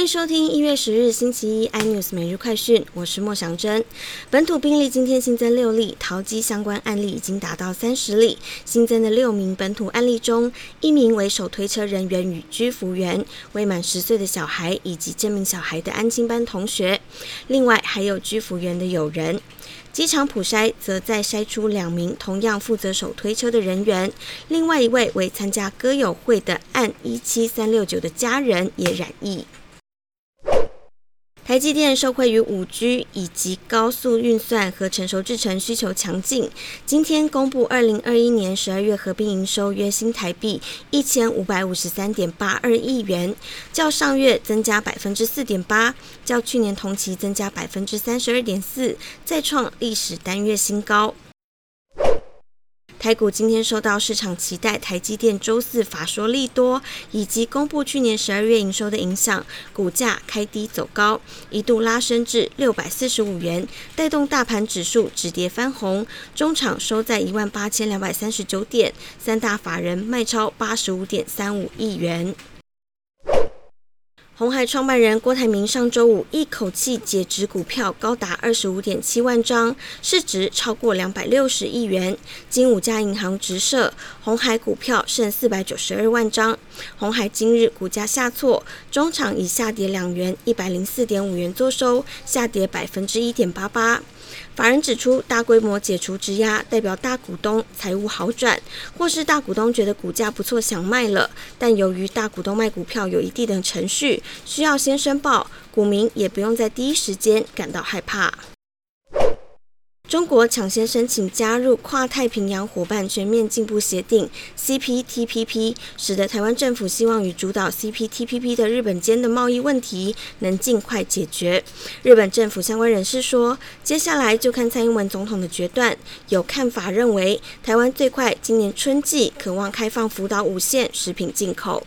欢迎收听一月十日星期一 iNews 每日快讯，我是莫祥珍。本土病例今天新增六例，淘机相关案例已经达到三十例。新增的六名本土案例中，一名为手推车人员与居服员、未满十岁的小孩以及这名小孩的安亲班同学，另外还有居服员的友人。机场普筛则再筛出两名同样负责手推车的人员，另外一位为参加歌友会的案一七三六九的家人也染疫。台积电受惠于五 G 以及高速运算和成熟制程需求强劲，今天公布二零二一年十二月合并营收约新台币一千五百五十三点八二亿元，较上月增加百分之四点八，较去年同期增加百分之三十二点四，再创历史单月新高。台股今天受到市场期待台积电周四法说利多，以及公布去年十二月营收的影响，股价开低走高，一度拉升至六百四十五元，带动大盘指数止跌翻红，中场收在一万八千两百三十九点，三大法人卖超八十五点三五亿元。红海创办人郭台铭上周五一口气解职股票高达二十五点七万张，市值超过两百六十亿元。经五家银行直射，红海股票剩四百九十二万张。红海今日股价下挫，中场以下跌两元，一百零四点五元作收，下跌百分之一点八八。法人指出，大规模解除质押，代表大股东财务好转，或是大股东觉得股价不错想卖了。但由于大股东卖股票有一定的程序，需要先申报，股民也不用在第一时间感到害怕。中国抢先申请加入跨太平洋伙伴全面进步协定 （CPTPP），使得台湾政府希望与主导 CPTPP 的日本间的贸易问题能尽快解决。日本政府相关人士说，接下来就看蔡英文总统的决断。有看法认为，台湾最快今年春季渴望开放福岛五县食品进口。